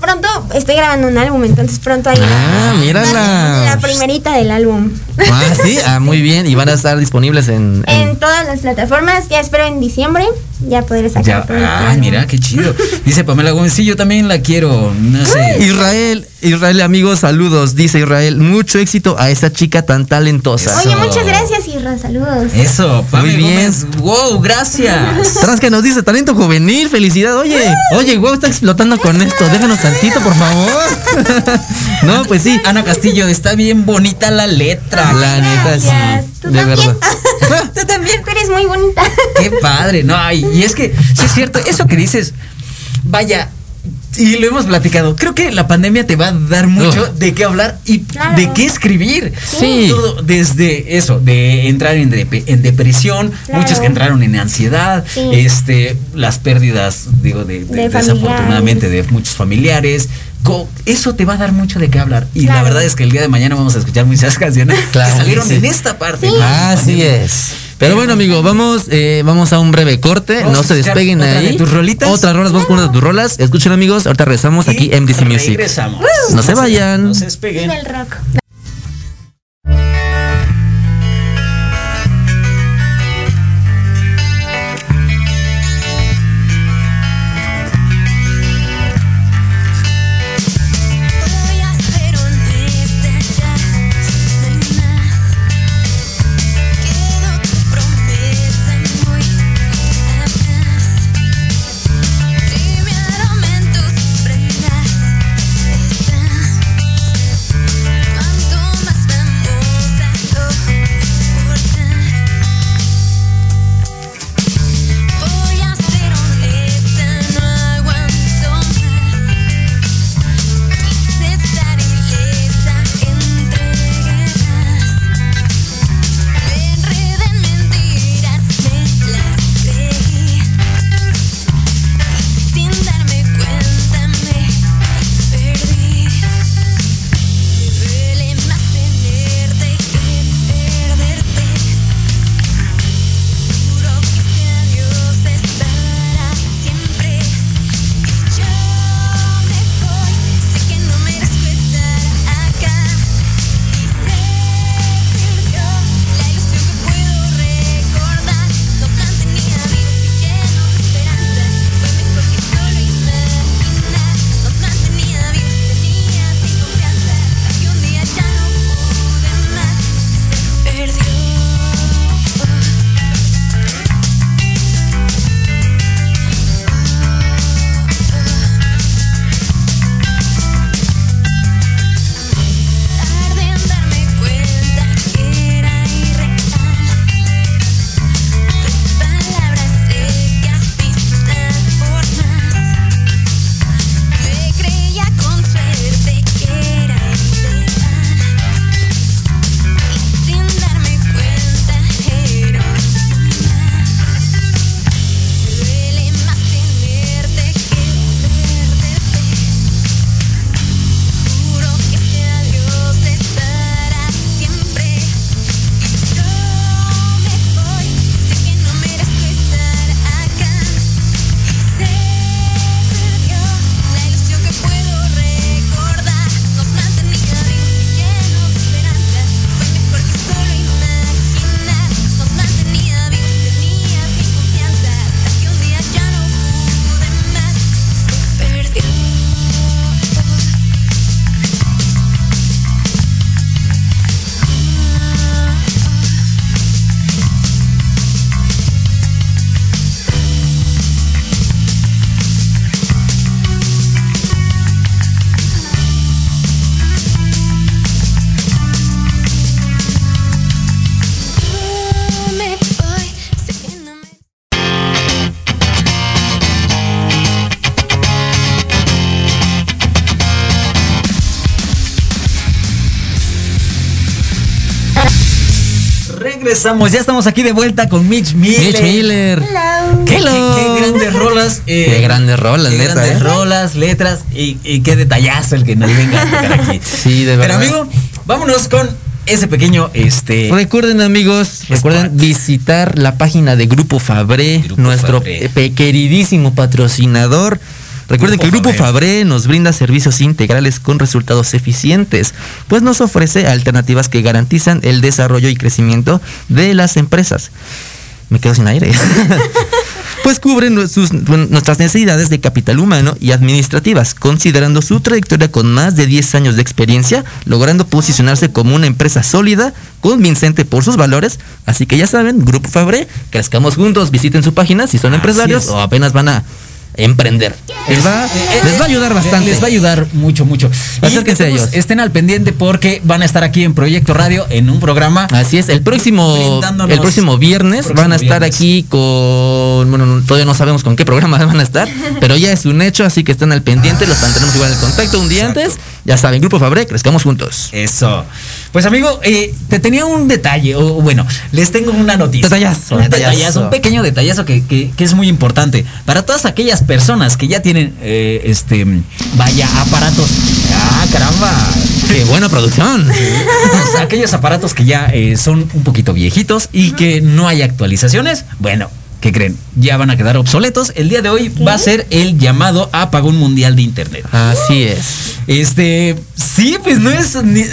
estoy grabando un álbum, entonces pronto ahí. Ah, mírala. La primerita del álbum. Ah, sí, ah, muy bien. Y van a estar disponibles en. en- En todas las plataformas, ya espero en diciembre ya poder sacar Ya, todo el ah, mira, qué chido. Dice Pamela Gómez, sí, yo también la quiero. No sé. Israel, Israel, amigos, saludos. Dice Israel, mucho éxito a esa chica tan talentosa. Oye, muchas gracias, Isra, saludos. Eso, Pamela Muy bien. Gómez. Wow, gracias. Tras que nos dice talento juvenil, felicidad. Oye, oye, wow, está explotando con esto. Déjanos tantito, por favor. no, pues sí. Ana Castillo, está bien bonita la letra. La neta, sí. Tú De también. verdad. Tú también, tú eres muy bonita. Qué padre, no, y, y es que, sí es cierto, eso que dices, vaya, y lo hemos platicado, creo que la pandemia te va a dar mucho de qué hablar y Claro. de qué escribir. Sí. Todo desde eso, de entrar en, dep- en depresión, Claro. muchos que entraron en ansiedad, Sí. este, las pérdidas, digo, de, de- De desafortunadamente de muchos familiares. Eso te va a dar mucho de qué hablar. Y la verdad es que el día de mañana vamos a escuchar muchas canciones Claro, que salieron sí. en esta parte. Sí. ¿no? Así es. Pero bueno, amigo, vamos, eh, vamos a un breve corte. Vamos no se despeguen otra de ahí. tus rolitas. Otras rolas, vamos con una de tus rolas. Escuchen, amigos. Ahorita regresamos aquí Y en MDC Music. Regresamos. No se vayan. No se despeguen. El rock. Regresamos, ya estamos aquí de vuelta con Mitch Miller. Mitch Miller. Hello. Qué, Hello. qué- qué grandes rolas. eh, Qué grandes rolas, qué neta, grandes ¿eh? rolas, letras y, y qué detallazo el que nos venga a tocar aquí. Sí, de Pero verdad. amigo, vámonos con ese pequeño, este... Recuerden amigos, recuerden visitar la página de Grupo Fabré, Grupo nuestro Fabré. queridísimo patrocinador. Recuerden Grupo que el Grupo Fabré. Nos brinda servicios integrales con resultados eficientes, pues nos ofrece alternativas que garantizan el desarrollo y crecimiento de las empresas. Me quedo sin aire. pues cubren sus- nuestras necesidades de capital humano y administrativas, considerando su trayectoria con más de 10 años de experiencia, logrando posicionarse como una empresa sólida, convincente por sus valores. Así que ya saben, Grupo Fabré, crezcamos juntos, visiten su página si son Así empresarios es. o apenas van a emprender. Les va, les va a ayudar bastante. Les va a ayudar mucho, mucho. Acérquense a ellos. Estén al pendiente porque van a estar aquí en Proyecto Radio en un programa. Así es, el próximo el próximo viernes próximo van a estar viernes. aquí con bueno, no- todavía no sabemos con qué programa van a estar, pero ya es un hecho, así que estén al pendiente, los mantenemos igual en contacto un día Exacto. antes. Ya saben, Grupo Fabré, crezcamos juntos. Eso. Pues amigo, eh, te tenía un detalle, o bueno, les tengo una noticia. Detallazo, Un detallazo. detallazo, un pequeño detallazo que, que- que es muy importante. Para todas aquellas personas que ya tienen, eh, este, vaya, aparatos. Ah, caramba. Qué buena producción. Aquellos aparatos que ya eh, son un poquito viejitos y que no hay actualizaciones, bueno, ¿qué creen? Ya van a quedar obsoletos. El día de hoy va a ser el llamado apagón mundial de Internet. Así es. Este, sí, pues no es ni-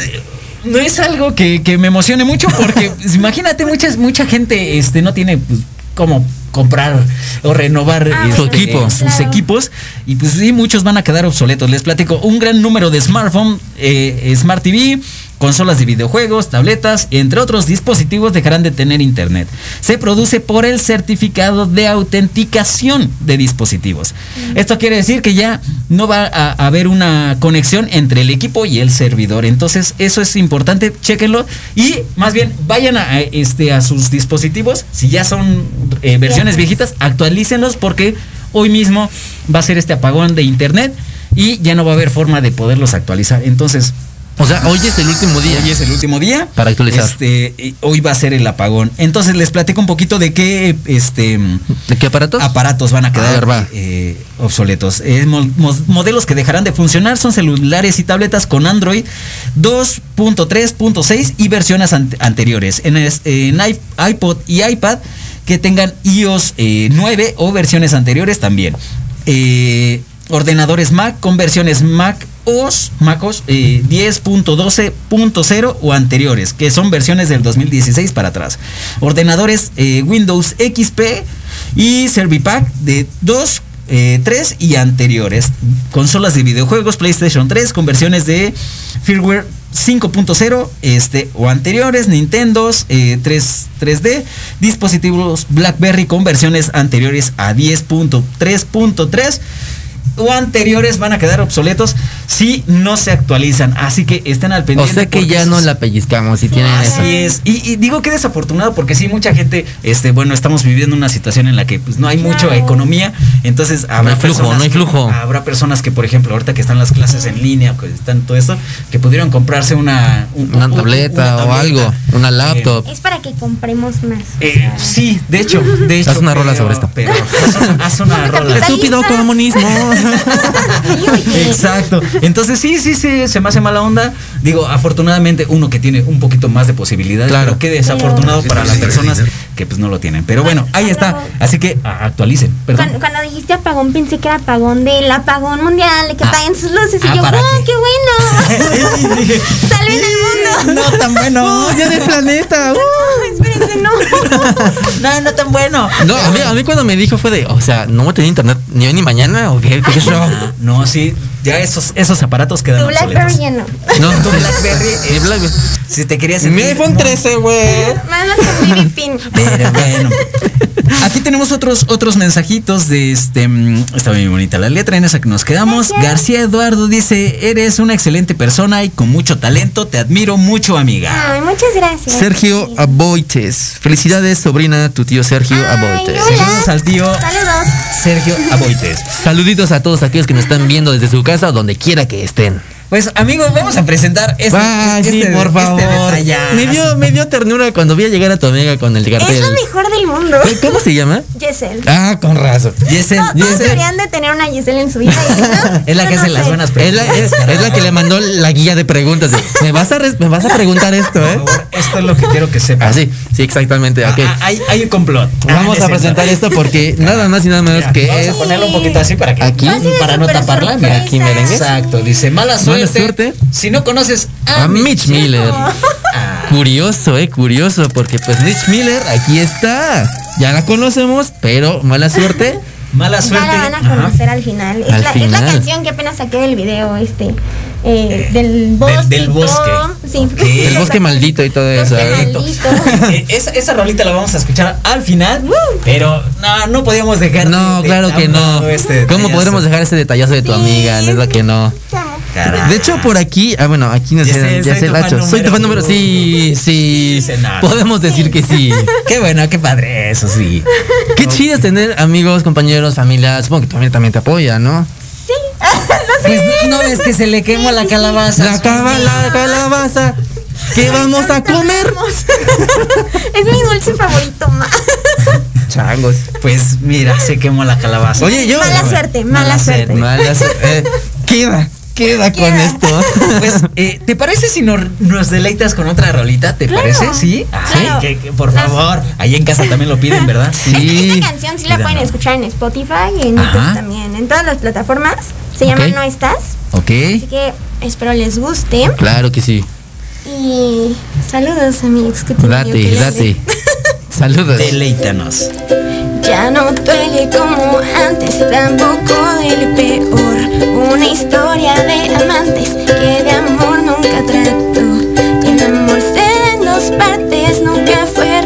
no es algo que, que me emocione mucho porque pues, imagínate muchas mucha gente este no tiene pues, cómo comprar o renovar Ah, este, Su equipo. sus equipos y pues sí muchos van a quedar obsoletos. Les platico un gran número de smartphone, eh, smart TV, consolas de videojuegos, tabletas, entre otros dispositivos dejarán de tener internet. Se produce por el certificado de autenticación de dispositivos. Esto quiere decir que ya no va a haber una conexión entre el equipo y el servidor. Entonces, eso es importante, chéquenlo y más bien vayan a, a, este a sus dispositivos, si ya son eh, versiones viejitas, actualícenlos porque hoy mismo va a ser este apagón de internet y ya no va a haber forma de poderlos actualizar. Entonces, O sea, hoy es el último día. Hoy es el último día. Para actualizar. Este, hoy va a ser el apagón. Entonces les platico un poquito de qué este ¿De qué aparatos? aparatos van a quedar va. eh, obsoletos. Eh, mo- mo- modelos que dejarán de funcionar son celulares y tabletas con Android 2.3.6 y versiones ante- anteriores. En, es- en iPod y iPad que tengan iOS eh, 9 o versiones anteriores también. Eh, ordenadores Mac con versiones Mac OS, MacOS eh, 10.12.0 o anteriores, que son versiones del 2016 para atrás. Ordenadores eh, Windows XP y Servipack de 2, 3 y anteriores. Consolas de videojuegos PlayStation 3 con versiones de firmware 5.0 este, o anteriores, Nintendos eh, 3, 3D, dispositivos BlackBerry con versiones anteriores a 10.3.3 o anteriores van a quedar obsoletos si no se actualizan. Así que estén al o pendiente. sea que ya no la pellizcamos si tienen eso. Así es. Y, y digo que desafortunado porque sí, mucha gente, este, bueno, estamos viviendo una situación en la que pues no hay mucha economía. Entonces habrá hay flujo, personas no hay que- flujo. habrá personas que, por ejemplo, ahorita que están las clases en línea, que están todo esto, que pudieron comprarse una, un- Una un- tableta o algo, una laptop. Es para que compremos más. Eh, sí, de hecho, de hecho. Haz una rola pero- sobre esto. Pero haz una, haz una rola. Estúpido comunismo. Exacto. Entonces sí, sí, sí, se me hace mala onda. Digo, afortunadamente uno que tiene un poquito más de posibilidades, Claro. pero qué desafortunado para las personas que pues no lo tienen. Pero bueno, ahí está. Así que a- actualicen. Perdón. Cuando, cuando dijiste apagón pensé que era apagón del apagón mundial, que Ah. apaguen sus luces y Ah, yo, ¿para ¡wow, qué? bueno! Dije, ¡Salven el mundo! no tan bueno. ya de planeta. No, espérense, no. No, no tan bueno. No, a mí, a mí cuando me dijo fue de, o sea, no voy a tener internet ni hoy ni mañana o qué, Ah, No, sí, ya esos, esos aparatos quedan Tu Blackberry ya no. No, Tu Blackberry, Mi eh, Blackberry. Si te querías Mi iPhone muy- 13, güey. BB pin. Pero bueno. Aquí tenemos otros otros mensajitos de este mm, está bien bonita la letra en esa que nos quedamos. Gracias. García Eduardo dice, "Eres una excelente persona y con mucho talento, te admiro mucho, amiga." Ay, muchas gracias. Sergio Aboites. Felicidades, sobrina, tu tío Sergio Ay, Aboites. hola. Saludos al tío Saludos. Sergio Aboites. Saluditos a todos aquellos que nos están viendo desde su casa o donde quiera que estén. Pues amigos, vamos a presentar este, Ay, sí, este- por este favor. me, dio, me dio ternura cuando vi a llegar a tu amiga con el cartel. Es lo mejor del mundo. ¿Cómo se llama? Giselle. Ah, con razón. Giselle, No, deberían de tener una Giselle en su vida. no, Es la yo que no hace las buenas Es preguntas. la, es, es la que le mandó la guía de preguntas. de, me, vas a res- me vas a preguntar esto, ¿eh? Por favor, esto es lo que quiero que sepas. Ah, sí, sí, exactamente. Ah, ah, hay, hay un complot. Vamos Ah, a no es presentar esto porque nada más y nada menos Mira, que vamos es. a ponerlo un poquito así para que Aquí. Para no taparla. Aquí merengue. Exacto, dice mala suerte. Mala suerte. Si no conoces a, A Mitch Miller. Ah, Curioso, eh, curioso, porque pues Mitch Miller aquí está. Ya la conocemos, pero mala suerte. mala Ya suerte. la van a Ajá. conocer al final. Es, Al la, es la final. canción que apenas saqué del video, este. eh, del bosque. del y todo. bosque. Sí. El bosque maldito y todo eso. Bosque ¿eh? maldito. Eh, esa, esa rolita la vamos a escuchar al final, pero no, no podíamos dejar. No, de- claro que no. este ¿Cómo podremos dejar ese detallazo de tu amiga? No es la que no. De hecho, por aquí, ah, bueno, aquí nos Giselle tu fan Hacho. Soy tu fan número. Sí, sí. Podemos decir que sí. Qué bueno, qué padre, eso sí. Qué chido es tener amigos, compañeros, familia. Supongo que tu familia también te apoya, ¿no? Pues no ves que se le quemó la calabaza. La, caba- la calabaza. ¿Qué vamos a comer? Es mi dulce favorito más. Changos. Pues mira, se quemó la calabaza. Oye, yo. Mala suerte, mala suerte. Malas. eh, queda, queda con esto. Pues, eh, ¿te parece si nos, nos deleitas con otra rolita? ¿Te Claro, parece? Sí. claro. que- que por Las- favor, ahí en casa también lo piden, ¿verdad? Sí. Esta canción sí la pueden escuchar en Spotify y en YouTube también. En todas las plataformas. Se llama Ok. No Estás. Ok. Así que espero les guste. Claro que sí. Y saludos amigos. Que tengan Date, date. Saludos. Deleítanos. Ya no duele como antes, tampoco duele peor. Una historia de amantes que de amor nunca trató. El amor se dos partes, nunca fue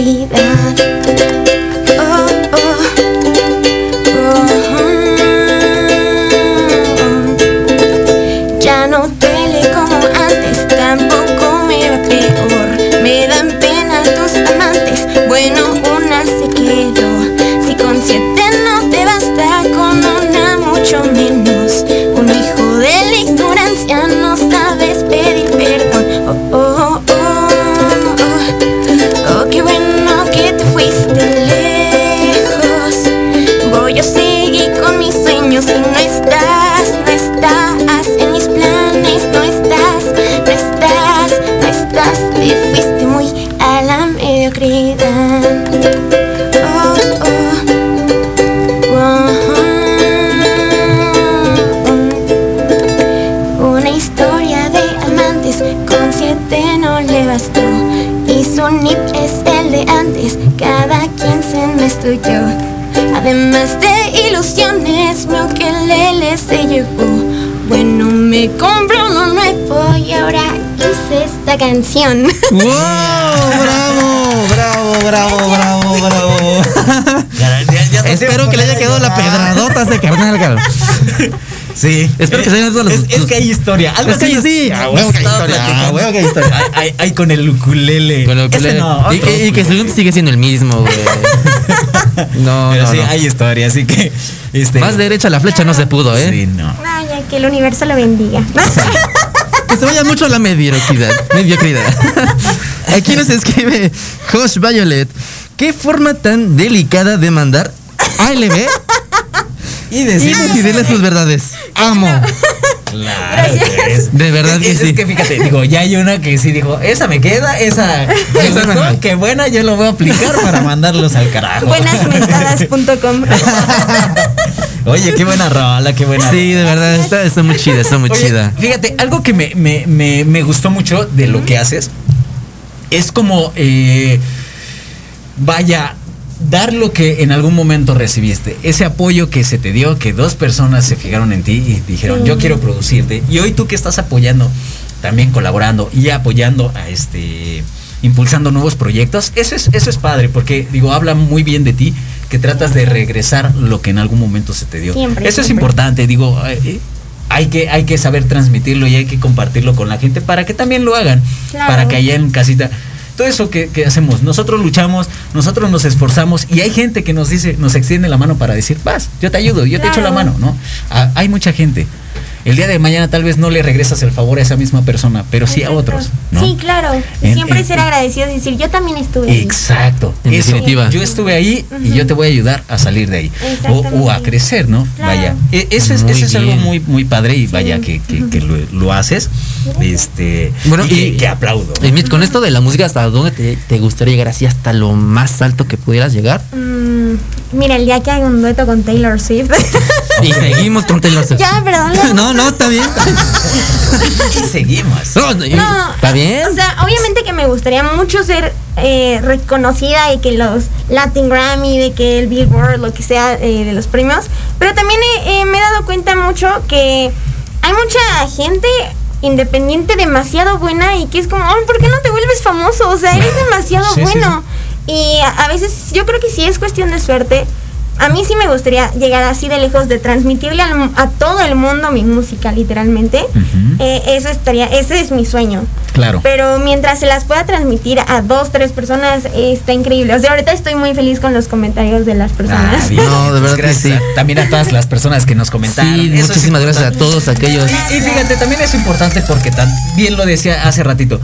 mediocridad. Se me estudió. Además de ilusiones, mi ukelele se llevó. Bueno, me compró uno nuevo y ahora hice esta canción. ¡Wow! ¡Bravo! ¡Bravo, bravo, bravo, bravo! Ya- ya- ya se Espero que le haya quedado la pedradota a ese carnal. Sí. Espero que se hayan dado los- es, es que hay historia. Algo Es que nos- sí, nos a huevo que hay historia, a platicando. huevo que hay historia. Ay, ay, ay, con el ukulele. Con lo que Ese le- no, y, que, y que ukulele. según sigue siendo el mismo, güey. No, Pero no, sí, no. hay historia, así que. Este, Más derecha la flecha no se pudo, ¿eh? Sí, no. Vaya, que el universo lo bendiga. Que se vaya mucho a la mediocridad. mediocridad. Aquí nos escribe Josh Violet. ¿Qué forma tan delicada de mandar ALB Y y decir. decidirle sus verdades? Amo. Claro, es- De verdad que es, sí. es que fíjate, digo, ya hay una que sí dijo, esa me queda, esa, me Esa me- gustó, qué buena, yo lo voy a aplicar para mandarlos al carajo. Buenasmentadas.com. Oye, qué buena rola, qué buena Sí, de verdad, está, está muy chida, está muy Oye, chida. Fíjate, algo que me, me, me, me gustó mucho de lo que haces es como, eh, vaya, dar lo que en algún momento recibiste. Ese apoyo que se te dio, que dos personas se fijaron en ti y dijeron, yo quiero producirte. Y hoy tú que estás apoyando, también colaborando y apoyando a este impulsando nuevos proyectos. Eso es, eso es padre, porque digo, habla muy bien de ti, que tratas de regresar lo que en algún momento se te dio. Siempre, eso es importante, digo, eh, hay que, hay que saber transmitirlo y hay que compartirlo con la gente para que también lo hagan, Claro. para que allá en casita. Todo eso que, que hacemos, nosotros luchamos, nosotros nos esforzamos y hay gente que nos dice, nos extiende la mano para decir, vas, yo te ayudo, yo te echo la Claro. mano, ¿no? Ah, hay mucha gente. El día de mañana tal vez no le regresas el favor a esa misma persona, pero sí a otros, ¿no? Sí, claro. En- siempre en- ser agradecidos y decir, yo también estuve. ahí". Exacto. En Eso, definitiva. Yo estuve ahí y yo te voy a ayudar a salir de ahí. O, a crecer, ¿no? Claro. Vaya. E- Eso es, Muy eso es algo muy, muy padre y vaya que, que- que lo, lo haces. Este. Bueno, y, que, y- que aplaudo. Y Mitch, con esto de la música, ¿hasta dónde te, te gustaría llegar? Así hasta lo más alto que pudieras llegar. Mm, mira, el día que haga un dueto con Taylor Swift. Y seguimos con Taylor Swift. ya, perdón. No, no, está bien. y seguimos. No, no, No, está bien. O sea, obviamente que me gustaría mucho ser eh, reconocida y que los Latin Grammy, de que el Billboard, lo que sea eh, de los premios. Pero también eh, eh, me he dado cuenta mucho que hay mucha gente independiente demasiado buena y que es como, "Ay, ¿por qué no te vuelves famoso? O sea, eres demasiado Sí, sí, bueno. Y a, a veces yo creo que sí es cuestión de suerte. A mí sí me gustaría llegar así de lejos de transmitirle al a todo el mundo mi música, literalmente. Eh, eso estaría, ese es mi sueño. Claro. Pero mientras se las pueda transmitir a dos, tres personas, eh, está increíble. O sea, ahorita estoy muy feliz con los comentarios de las personas. Ah, bien. No, de verdad que Gracias sí. a- también a todas las personas que nos comentaron. Sí, muchísimas gracias a todos aquellos. Y, y fíjate, también es importante porque también lo decía hace ratito.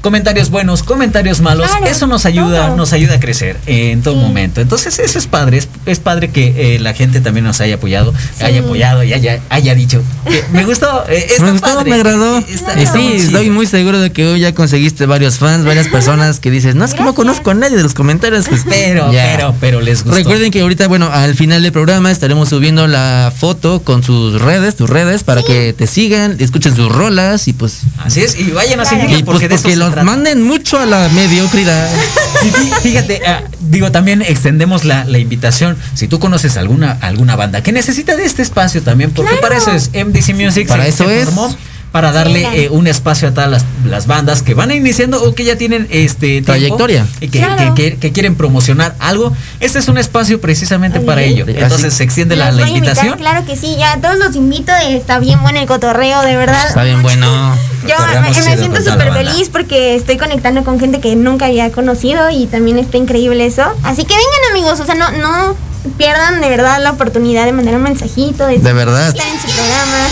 Comentarios buenos, comentarios malos, Claro, eso nos ayuda, todo. nos ayuda a crecer eh, en todo Sí. momento. Entonces eso es padre, es, es padre que eh, la gente también nos haya apoyado, Sí. haya apoyado y haya, haya dicho. que me gustó, eh, está me gustó, padre, me agradó. está- está sí, estoy muy seguro de que hoy ya conseguiste varios fans, varias personas que dices, no es que no conozco a nadie de los comentarios. Pues, Pero, ya. pero, pero les gustó. Recuerden que ahorita, bueno, al final del programa estaremos subiendo la foto con sus redes, tus redes, para que te sigan, escuchen sus rolas y pues. Así es, y vayan a Y pues porque de porque se trata. manden mucho a la mediocridad. Fíjate, ah, digo, también extendemos la, la invitación. Si tú conoces alguna, alguna banda que necesita de este espacio también, porque Claro. para eso es MDC Music. Para eso es. formó para darle eh, un espacio a todas las, las bandas que van iniciando o que ya tienen este tiempo Trayectoria. y que, Claro. que- que- que quieren promocionar algo. Este es un espacio precisamente Muy para bien. ello. Entonces Así. se extiende la, invitación. claro que sí, ya todos los invito, está bien bueno el cotorreo, de verdad. Está bien bueno. Yo me, me siento súper feliz porque estoy conectando con gente que nunca había conocido y también está increíble eso. Así que vengan amigos, o sea, no, no pierdan de verdad la oportunidad de mandar un mensajito, de, De verdad. estar en su programa.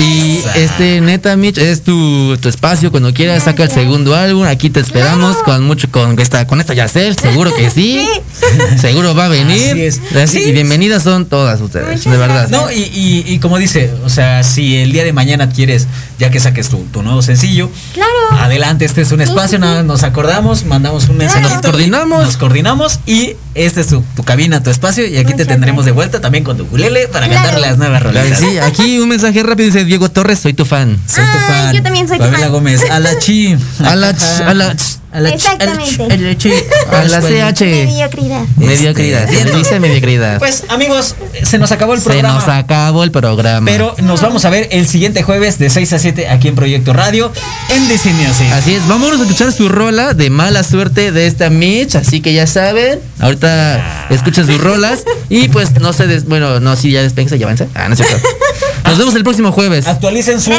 Y este neta Mitch es tu, tu espacio cuando quieras saca el segundo álbum aquí te esperamos Claro. con mucho con esta con esta Yacel seguro que sí, seguro va a venir Así es. Así- Sí. y bienvenidas son todas ustedes Muchas de verdad gracias. No, y, y- y como dice, o sea, si el día de mañana quieres, ya que saques tu, tu nuevo sencillo, Claro. adelante, este es un Sí, espacio, sí, sí. nada, nos acordamos, mandamos un mensaje. Nos coordinamos. Nos coordinamos y este es tu, tu cabina, tu espacio, y aquí te tendremos de vuelta también con tu ukulele para Claro. cantar las nuevas rolas. sí, aquí un mensaje rápido dice Diego Torres soy tu fan Soy tu fan. yo también soy tu Pamela fan. Gómez, a la chi. A la ch- a la ch- a la ch- Exactamente. a la chi. a la CH Mediocridad. mediocridad se dice mediocridad Pues amigos, se nos acabó el se programa. nos acabó el programa Pero nos vamos a ver el siguiente jueves de 6 a 7 aquí en Proyecto Radio en DC Music. Así es, vámonos a escuchar su rola de mala suerte de esta Mitch, así que ya saben, ahorita escuchen sus rolas y pues no se des, bueno, no, sí, ya despensa, ya avanza. Ah, no es cierto. Nos vemos el próximo jueves. Actualicen sus,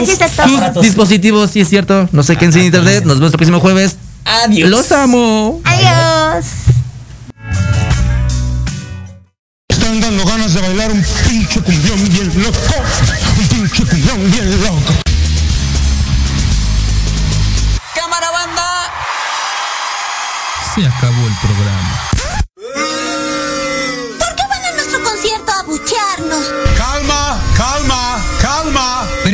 dispositivos, sí es cierto, no sé qué en internet, nos vemos el próximo jueves. Adiós. Los amo. Adiós. Están dando ganas de bailar un pinche cumbión bien loco. Un pinche cumbión bien loco. Cámara banda. Se acabó el programa.